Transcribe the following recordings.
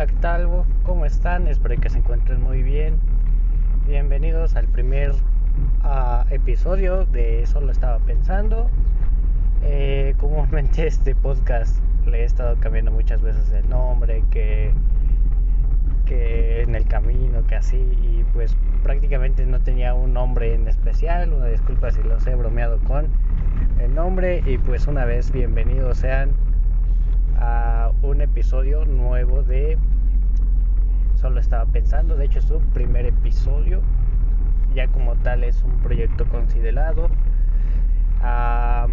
Hola, ¿qué tal? ¿Cómo están? Espero que se encuentren muy bien. Bienvenidos al primer uh, episodio de Solo estaba pensando. Eh, comúnmente este podcast le he estado cambiando muchas veces el nombre, que, que en el camino, que así, y pues prácticamente no tenía un nombre en especial. Una disculpa si los he bromeado con el nombre y pues una vez bienvenidos sean a un episodio nuevo de Solo estaba pensando, de hecho es su primer episodio, ya como tal es un proyecto considerado. Ah,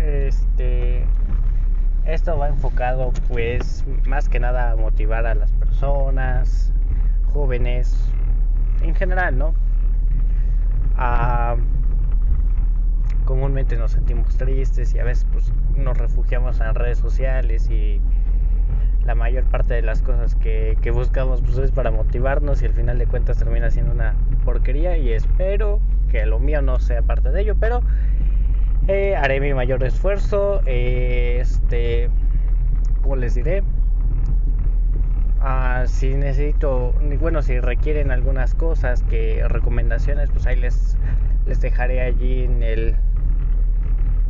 este esto va enfocado pues más que nada a motivar a las personas, jóvenes, en general, ¿no? A comúnmente nos sentimos tristes y a veces pues, nos refugiamos en redes sociales y la mayor parte de las cosas que, buscamos pues, es para motivarnos y al final de cuentas termina siendo una porquería y espero que lo mío no sea parte de ello, pero eh, haré mi mayor esfuerzo. Eh, este, ¿cómo les diré? Ah, si necesito, bueno, si requieren algunas cosas, que recomendaciones, pues ahí les, les dejaré allí en el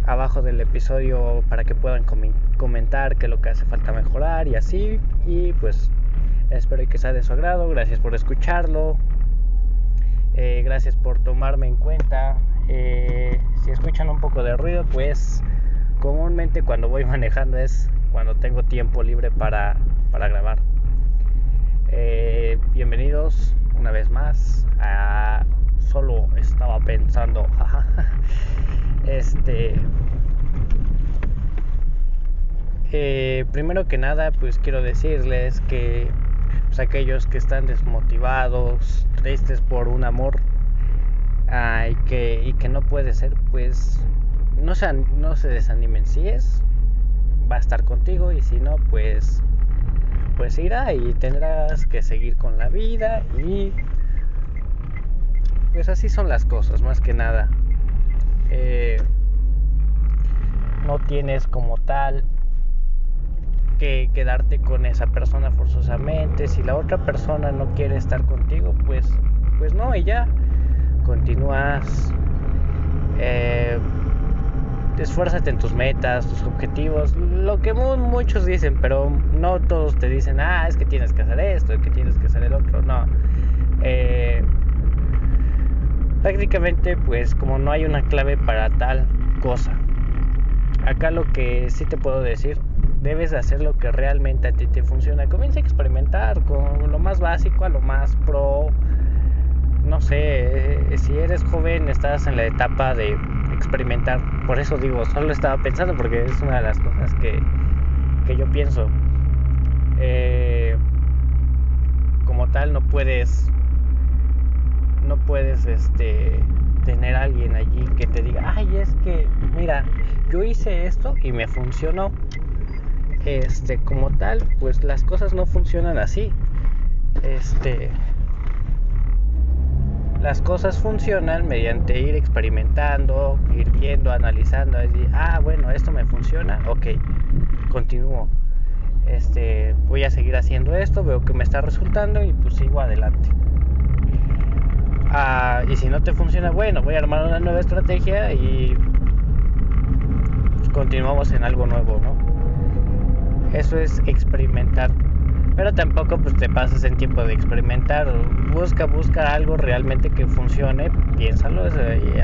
abajo del episodio para que puedan comentar qué es lo que hace falta mejorar y así. Y pues espero que sea de su agrado. Gracias por escucharlo. Eh, gracias por tomarme en cuenta. Eh, si escuchan un poco de ruido, pues comúnmente cuando voy manejando es cuando tengo tiempo libre para, para grabar. Eh, bienvenidos una vez más a Solo estaba pensando. Este. Eh, primero que nada, pues quiero decirles que pues, aquellos que están desmotivados, tristes por un amor y, que, y que no puede ser, pues no se, no se desanimen. Si es, va a estar contigo y si no, pues pues irá y tendrás que seguir con la vida y pues así son las cosas, más que nada. Eh, no tienes como tal que quedarte con esa persona forzosamente. Si la otra persona no quiere estar contigo, pues, pues no, y ya continúas. Eh, esfuérzate en tus metas, tus objetivos, lo que muchos dicen, pero no todos te dicen, ah, es que tienes que hacer esto, es que tienes que hacer el otro, no. Prácticamente pues como no hay una clave para tal cosa. Acá lo que sí te puedo decir, debes hacer lo que realmente a ti te funciona. Comienza a experimentar con lo más básico a lo más pro. No sé, eh, si eres joven estás en la etapa de experimentar. Por eso digo, solo estaba pensando porque es una de las cosas que, que yo pienso. Eh, como tal no puedes puedes este tener a alguien allí que te diga, ay, es que, mira, yo hice esto y me funcionó. Este, como tal, pues las cosas no funcionan así. Este, las cosas funcionan mediante ir experimentando, ir viendo, analizando, decir, ah, bueno, esto me funciona, ok, continúo. Este, voy a seguir haciendo esto, veo que me está resultando y pues sigo adelante. Y si no te funciona, bueno, voy a armar una nueva estrategia y continuamos en algo nuevo, ¿no? Eso es experimentar. Pero tampoco pues te pasas en tiempo de experimentar. Busca, busca algo realmente que funcione, piénsalo,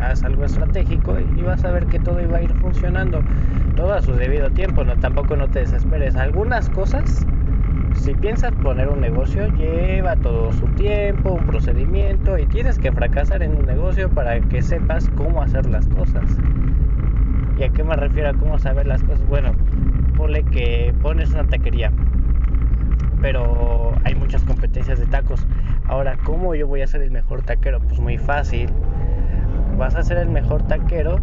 haz algo estratégico y vas a ver que todo iba a ir funcionando. Todo a su debido tiempo, no tampoco no te desesperes. Algunas cosas si piensas poner un negocio, lleva todo su tiempo, un procedimiento y tienes que fracasar en un negocio para que sepas cómo hacer las cosas. ¿Y a qué me refiero a cómo saber las cosas? Bueno, ponle que pones una taquería, pero hay muchas competencias de tacos. Ahora, ¿cómo yo voy a ser el mejor taquero? Pues muy fácil. Vas a ser el mejor taquero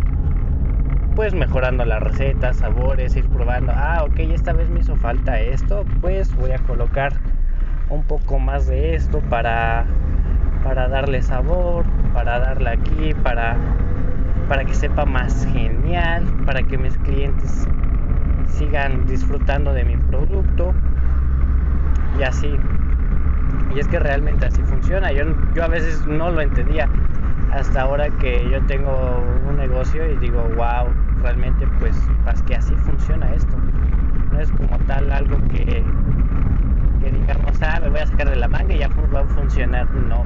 pues mejorando las recetas, sabores, ir probando, ah, ok, esta vez me hizo falta esto, pues voy a colocar un poco más de esto para, para darle sabor, para darle aquí, para, para que sepa más genial, para que mis clientes sigan disfrutando de mi producto. y así. Y es que realmente así funciona. Yo, yo a veces no lo entendía hasta ahora que yo tengo un negocio y digo, wow, realmente pues, pues que así funciona esto. No es como tal algo que, que digamos, ah, me voy a sacar de la manga y ya va a funcionar. No.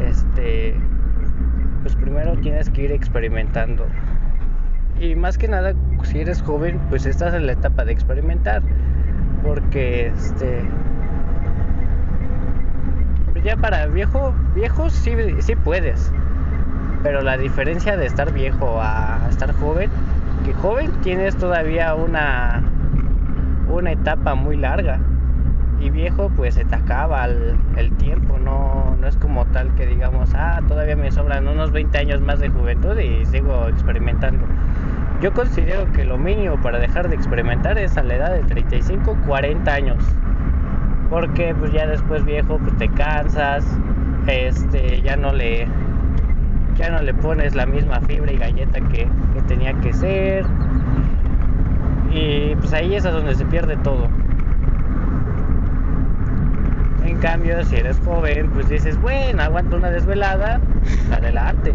Este, pues primero tienes que ir experimentando. Y más que nada, si eres joven, pues estás en la etapa de experimentar. Porque este ya para viejo, viejo sí, sí puedes. Pero la diferencia de estar viejo a estar joven, que joven tienes todavía una, una etapa muy larga. Y viejo pues se te acaba el, tiempo, no, no es como tal que digamos, ah, todavía me sobran unos 20 años más de juventud y sigo experimentando. Yo considero que lo mínimo para dejar de experimentar es a la edad de 35, 40 años porque pues ya después viejo pues te cansas este ya no le ya no le pones la misma fibra y galleta que, que tenía que ser. Y pues ahí es a donde se pierde todo. En cambio si eres joven pues dices bueno aguanto una desvelada adelante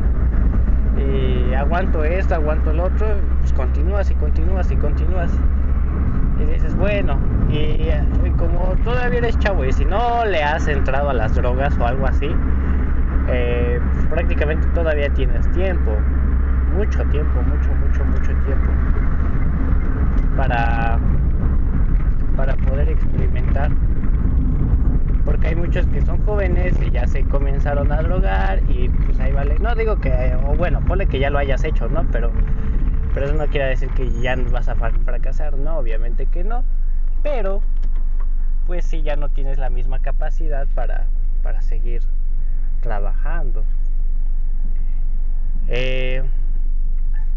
y aguanto esto aguanto el otro pues continúas y continúas y continúas y dices bueno y, como todavía eres chavo y si no le has entrado a las drogas o algo así, eh, pues prácticamente todavía tienes tiempo, mucho tiempo, mucho, mucho, mucho tiempo para, para poder experimentar. Porque hay muchos que son jóvenes y ya se comenzaron a drogar y pues ahí vale. No digo que, o bueno, ponle que ya lo hayas hecho, ¿no? Pero, pero eso no quiere decir que ya vas a fracasar, no, obviamente que no pero pues si ya no tienes la misma capacidad para, para seguir trabajando. Eh,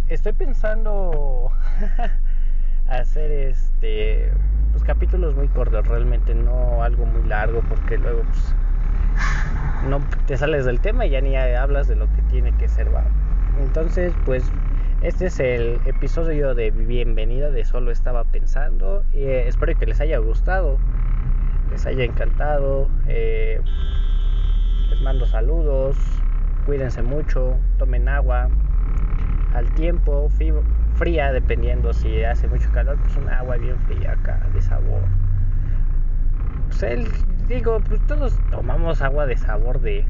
estoy pensando hacer este pues, capítulos muy cortos, realmente no algo muy largo, porque luego pues, no te sales del tema y ya ni hablas de lo que tiene que ser. Entonces, pues este es el episodio de bienvenida de Solo estaba pensando eh, espero que les haya gustado, les haya encantado. Eh, les mando saludos, cuídense mucho, tomen agua al tiempo, fría dependiendo si hace mucho calor, pues un agua bien fría acá de sabor. Pues digo, pues todos tomamos agua de sabor de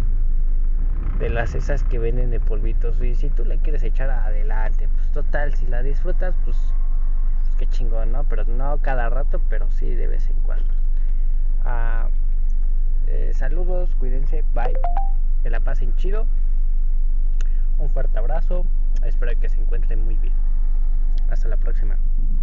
de las esas que venden de polvitos. Y si tú le quieres echar adelante pues total si la disfrutas pues, pues qué chingón no pero no cada rato pero sí de vez en cuando. Ah, eh, saludos cuídense bye. Que la pasen chido. Un fuerte abrazo. Espero que se encuentren muy bien. Hasta la próxima